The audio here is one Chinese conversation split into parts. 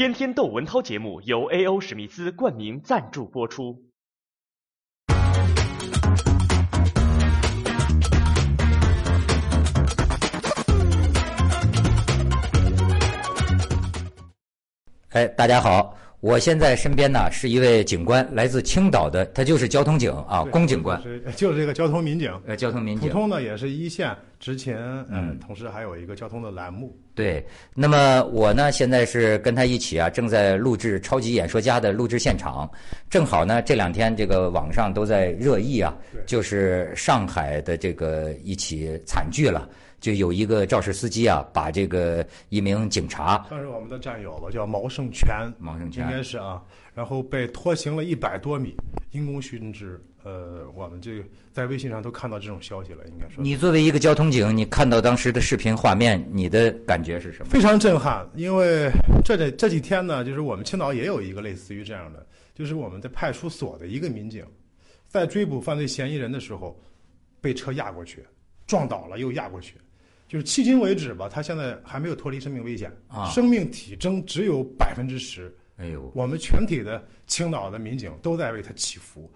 天天窦文涛节目由 A.O. 史密斯冠名赞助播出。哎，大家好，我现在身边呢是一位警官，来自青岛的，他就是交通警啊，龚警官，是就是 这个交通民警，呃，交通民警。普通呢也是一线执勤，嗯嗯，同时还有一个交通的栏目。对，那么我呢现在是跟他一起啊，正在录制《超级演说家》的录制现场，正好呢这两天这个网上都在热议啊，就是上海的这个一起惨剧了，就有一个肇事司机啊，把这个一名警察算是我们的战友吧，叫毛胜全，毛胜全应该是啊，然后被拖行了一百多米，因公殉职。呃，我们这个在微信上都看到这种消息了，应该说你作为一个交通警，你看到当时的视频画面，你的感觉是什么？非常震撼。因为这这这几天呢，就是我们青岛也有一个类似于这样的，就是我们在派出所的一个民警，在追捕犯罪嫌疑人的时候，被车压过去，撞倒了又压过去。就是迄今为止吧，他现在还没有脱离生命危险，啊生命体征只有百分之十。哎呦，我们全体的青岛的民警都在为他祈福，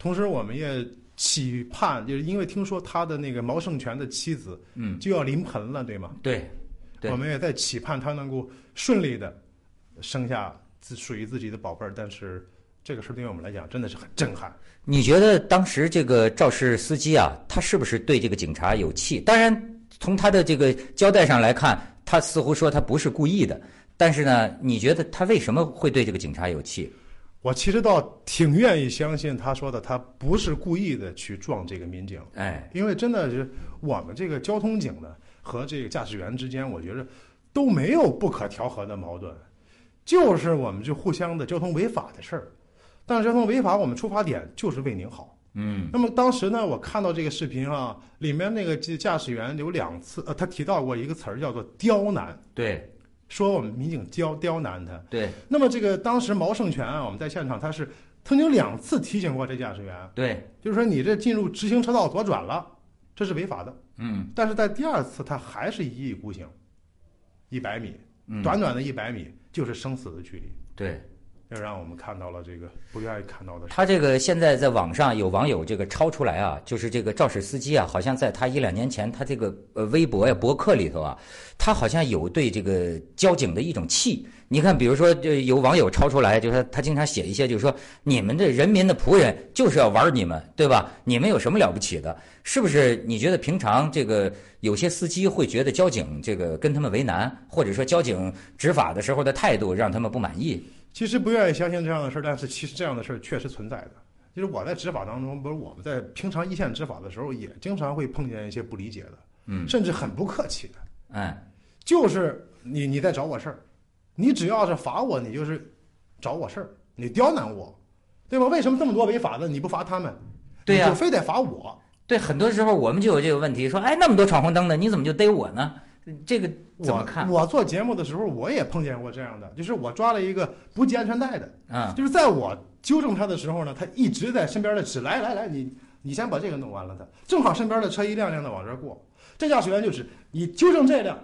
同时我们也期盼，就是因为听说他的那个毛胜全的妻子嗯，就要临盆了，对吗？对，对我们也在期盼他能够顺利的生下自属于自己的宝贝儿，但是这个事儿对于我们来讲真的是很震撼。你觉得当时这个肇事司机啊，他是不是对这个警察有气？当然，从他的这个交代上来看，他似乎说他不是故意的。但是呢，你觉得他为什么会对这个警察有气？我其实倒挺愿意相信他说的，他不是故意的去撞这个民警，哎，因为真的是我们这个交通警呢和这个驾驶员之间，我觉得都没有不可调和的矛盾，就是我们就互相的交通违法的事儿。但是交通违法，我们出发点就是为您好。嗯，那么当时呢，我看到这个视频啊，里面那个驾驾驶员有两次，呃，他提到过一个词儿叫做刁难，对说我们民警刁刁难他。对那么这个当时毛胜全啊，我们在现场，他是曾经两次提醒过这驾驶员，对，就是说你这进入直行车道左转了，这是违法的。嗯但是在第二次，他还是一意孤行，一百米，嗯，短短的一百米就是生死的距离，对。这让我们看到了这个不愿意看到的。他这个现在在网上有网友这个抄出来啊，就是这个肇事司机啊，好像在他一两年前他这个呃微博呀、博客里头啊，他好像有对这个交警的一种气。你看，比如说，就有网友抄出来，就是他他经常写一些，就是说你们这人民的仆人就是要玩你们，对吧？你们有什么了不起的？是不是？你觉得平常这个有些司机会觉得交警这个跟他们为难，或者说交警执法的时候的态度让他们不满意？其实不愿意相信这样的事儿，但是其实这样的事儿确实存在的。就是我在执法当中，不是我们在平常一线执法的时候，也经常会碰见一些不理解的，嗯甚至很不客气的，哎，就是你你在找我事儿，你只要是罚我，你就是找我事儿，你刁难我，对吧？为什么这么多违法的你不罚他们？对呀你就非得罚我？对，很多时候我们就有这个问题，说，哎，那么多闯红灯的，你怎么就逮我呢？这个怎么我看？我做节目的时候，我也碰见过这样的，就是我抓了一个不系安全带的，啊，就是在我纠正他的时候呢，他一直在身边的指，来来来，你你先把这个弄完了他，正好身边的车一辆辆的往这儿过，这驾驶员就指你纠正这辆，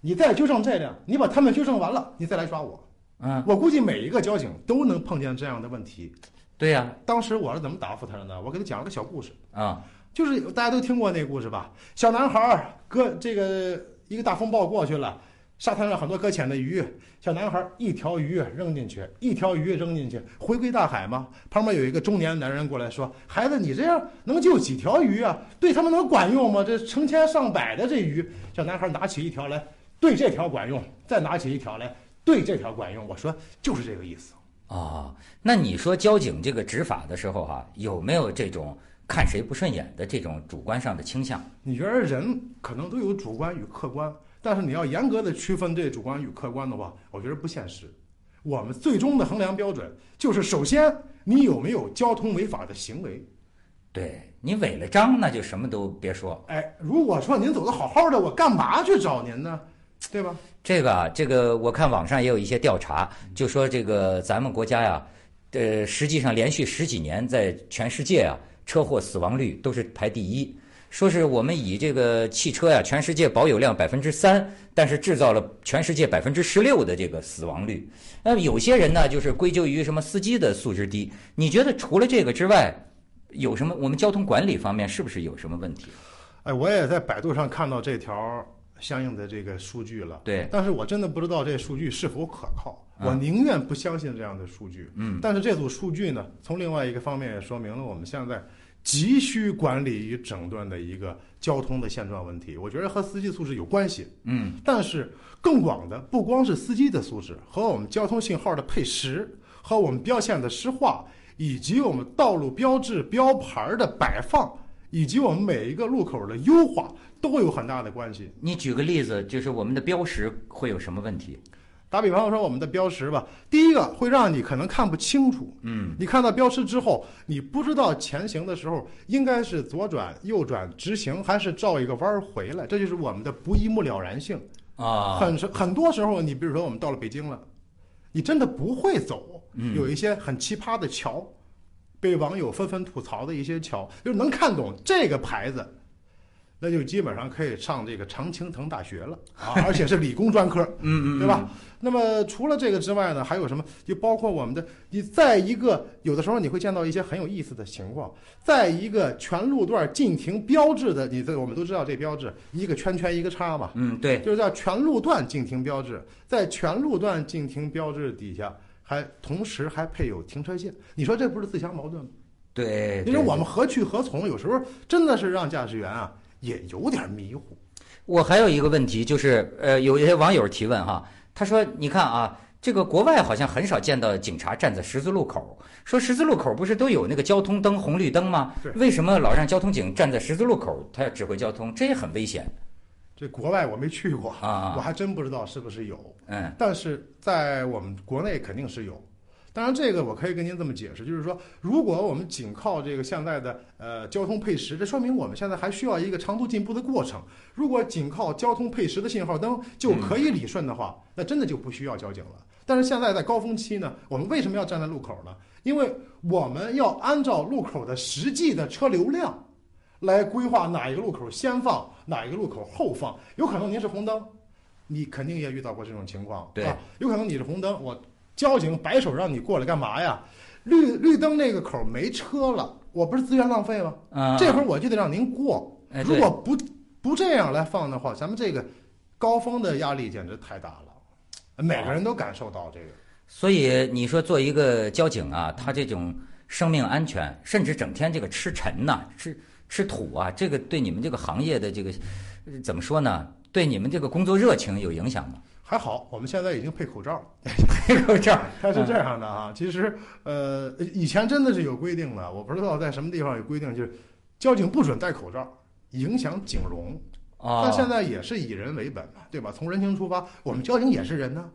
你再纠正这辆，你把他们纠正完了，你再来抓我。嗯，我估计每一个交警都能碰见这样的问题。对呀、当时我是怎么答复他的呢？我给他讲了个小故事，啊，就是大家都听过那个故事吧？小男孩儿搁这个一个大风暴过去了，沙滩上很多搁浅的鱼，小男孩一条鱼扔进去，一条鱼扔进去，回归大海嘛。旁边有一个中年男人过来说：“孩子，你这样能救几条鱼啊？对他们能管用吗？这成千上百的这鱼。”小男孩拿起一条来，对这条管用，再拿起一条来，对这条管用。我说就是这个意思。哦，那你说交警这个执法的时候哈、有没有这种看谁不顺眼的这种主观上的倾向？你觉得人可能都有主观与客观，但是你要严格的区分这主观与客观的话，我觉得不现实。我们最终的衡量标准就是，首先你有没有交通违法的行为。对你违了章，那就什么都别说。哎，如果说您走的好好的，我干嘛去找您呢？对吧？这个啊，这个我看网上也有一些调查，就说这个咱们国家呀，呃，实际上连续十几年在全世界啊，车祸死亡率都是排第一。说是我们以这个汽车呀，全世界保有量百分之三，但是制造了全世界百分之十六的这个死亡率。那有些人呢，就是归咎于什么司机的素质低。你觉得除了这个之外，有什么？我们交通管理方面是不是有什么问题？哎，我也在百度上看到这条相应的这个数据了，对，但是我真的不知道这数据是否可靠，嗯我宁愿不相信这样的数据。嗯，但是这组数据呢，从另外一个方面也说明了我们现在急需管理与整顿的一个交通的现状问题。我觉得和司机素质有关系，嗯，但是更广的不光是司机的素质，和我们交通信号的配时，和我们标线的施化，以及我们道路标志标牌的摆放，以及我们每一个路口的优化，都有很大的关系。你举个例子，就是我们的标识会有什么问题？打比方说，我们的标识吧，第一个会让你可能看不清楚。嗯，你看到标识之后，你不知道前行的时候应该是左转、右转、直行，还是绕一个弯儿回来，这就是我们的不一目了然性。啊，很很多时候，你比如说我们到了北京了，你真的不会走，嗯有一些很奇葩的桥，被网友纷纷吐槽的一些桥，就是能看懂这个牌子，那就基本上可以上这个常青藤大学了 啊，而且是理工专科，嗯嗯，对吧？那么除了这个之外呢，还有什么？就包括我们的，你在一个有的时候你会见到一些很有意思的情况，在一个全路段禁停标志的，你这我们都知道这标志一个圈圈一个叉嘛，嗯，对，就是叫全路段禁停标志，在全路段禁停标志底下还同时还配有停车线，你说这不是自相矛盾吗？对，你说我们何去何从？有时候真的是让驾驶员啊也有点迷糊。我还有一个问题，就是呃，有一些网友提问哈，他说：“你看啊，这个国外好像很少见到警察站在十字路口，说十字路口不是都有那个交通灯、红绿灯吗？为什么老让交通警站在十字路口，他要指挥交通？这也很危险这国外我没去过，啊我还真不知道是不是有。嗯但是在我们国内肯定是有。当然，这个我可以跟您这么解释，就是说，如果我们仅靠这个现在的呃交通配时，这说明我们现在还需要一个长途进步的过程。如果仅靠交通配时的信号灯就可以理顺的话，那真的就不需要交警了。但是现在在高峰期呢，我们为什么要站在路口呢？因为我们要按照路口的实际的车流量来规划哪一个路口先放，哪一个路口后放。有可能您是红灯，你肯定也遇到过这种情况，对吧，有可能你是红灯，我交警摆手让你过来干嘛呀？绿绿灯那个口没车了，我不是资源浪费吗？啊，这会儿我就得让您过。哎如果不不这样来放的话，咱们这个高峰的压力简直太大了，每个人都感受到这个。所以你说做一个交警啊，他这种生命安全，甚至整天这个吃尘呐、吃吃土啊，这个对你们这个行业的这个呃怎么说呢？对你们这个工作热情有影响吗？还好，我们现在已经配口罩了。配口罩，它是这样的啊，其实呃，以前真的是有规定的，我不知道在什么地方有规定，就是交警不准戴口罩，影响警容。哦，但现在也是以人为本嘛，对吧？从人情出发，我们交警也是人呢，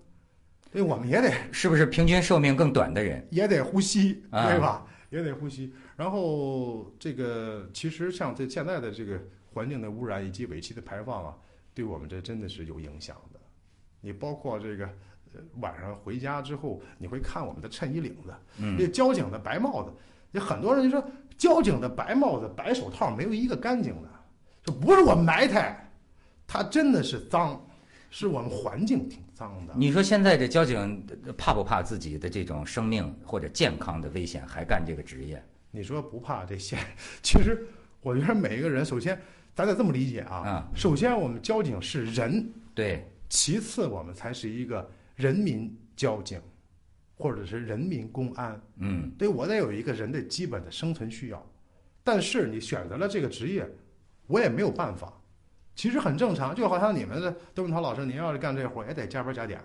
对，我们也得 是不是平均寿命更短的人？也得呼吸，啊对吧？也得呼吸。然后这个其实像这现在的这个环境的污染以及尾气的排放啊，对我们这真的是有影响的。你包括这个呃晚上回家之后，你会看我们的衬衣领子，嗯这交警的白帽子，有很多人就说交警的白帽子、白手套没有一个干净的，这不是我埋汰，它真的是脏，是我们环境挺脏的。你说现在这交警怕不怕自己的这种生命或者健康的危险，还干这个职业？你说不怕这现，其实我觉得每一个人，首先咱得这么理解啊，啊首先我们交警是人，对，其次我们才是一个人民交警，或者是人民公安。嗯，对我得有一个人的基本的生存需要，但是你选择了这个职业，我也没有办法，其实很正常，就好像你们的窦文涛老师，您要是干这活也得加班加点，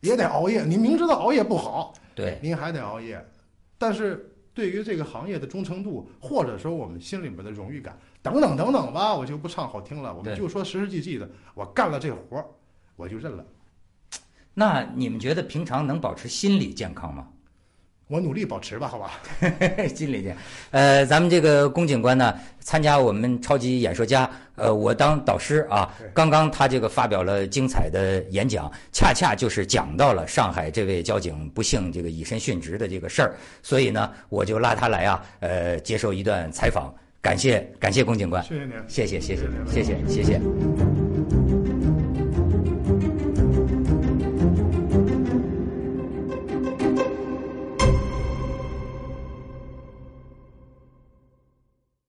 也得熬夜，你明知道熬夜不好，对，您还得熬夜，但是对于这个行业的忠诚度，或者说我们心里面的荣誉感，等等等等吧，我就不唱好听了，我们就说实实际际的，我干了这活儿，我就认了，那你们觉得平常能保持心理健康吗？我努力保持吧，好吧？心理健，呃，咱们这个龚警官呢，参加我们超级演说家，呃，我当导师啊，刚刚他这个发表了精彩的演讲，恰恰就是讲到了上海这位交警不幸这个以身殉职的这个事儿，所以呢，我就拉他来啊，呃，接受一段采访，感谢感谢龚警官，谢谢您。谢谢谢谢谢谢谢谢。